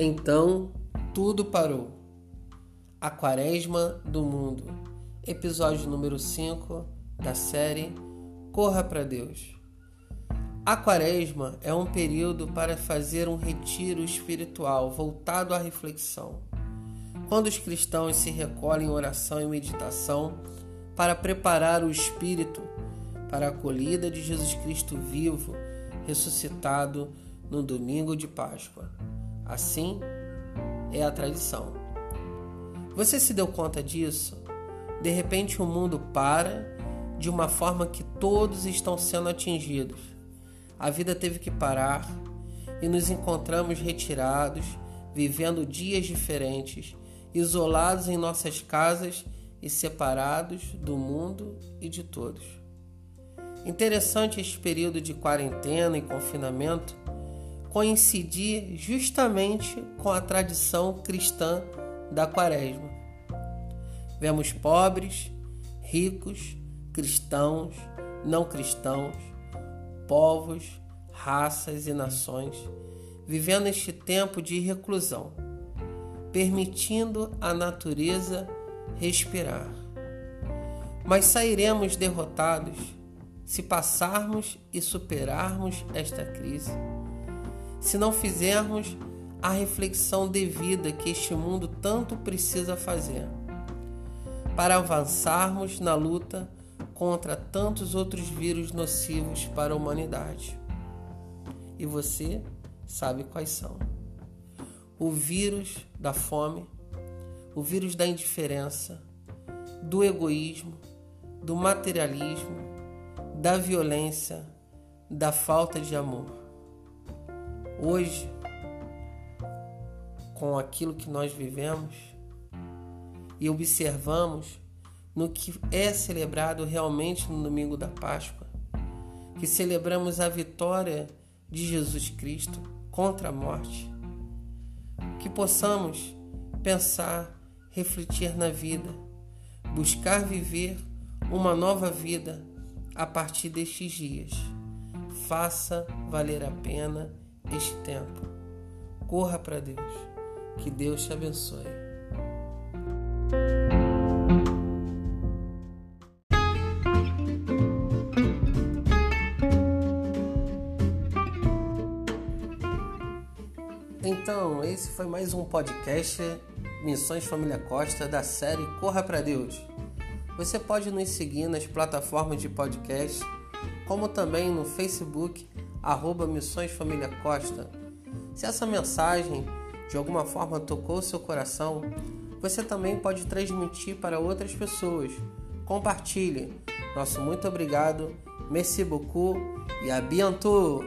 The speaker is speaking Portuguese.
Então tudo parou. A Quaresma do Mundo, episódio número 5 da série Corra para Deus. A Quaresma é um período para fazer um retiro espiritual voltado à reflexão. Quando os cristãos se recolhem em oração e meditação para preparar o espírito para a acolhida de Jesus Cristo vivo, ressuscitado no domingo de Páscoa. Assim é a tradição. Você se deu conta disso? De repente o mundo para de uma forma que todos estão sendo atingidos. A vida teve que parar e nos encontramos retirados, vivendo dias diferentes, isolados em nossas casas e separados do mundo e de todos. Interessante este período de quarentena e confinamento coincidir justamente com a tradição cristã da Quaresma. Vemos pobres, ricos, cristãos, não cristãos, povos, raças e nações vivendo este tempo de reclusão, permitindo a natureza respirar. Mas sairemos derrotados se passarmos e superarmos esta crise se não fizermos a reflexão devida que este mundo tanto precisa fazer para avançarmos na luta contra tantos outros vírus nocivos para a humanidade. E você sabe quais são: o vírus da fome, o vírus da indiferença, do egoísmo, do materialismo, da violência, da falta de amor. Hoje, com aquilo que nós vivemos e observamos no que é celebrado realmente no domingo da Páscoa, que celebramos a vitória de Jesus Cristo contra a morte, que possamos pensar, refletir na vida, buscar viver uma nova vida a partir destes dias. Faça valer a pena este tempo. Corra para Deus. Que Deus te abençoe. Então, esse foi mais um podcast Missões Família Costa da série Corra para Deus. Você pode nos seguir nas plataformas de podcast, como também no Facebook arroba Missões Família Costa. Se essa mensagem de alguma forma tocou seu coração, você também pode transmitir para outras pessoas. Compartilhe. Nosso muito obrigado. Merci beaucoup e a bientôt!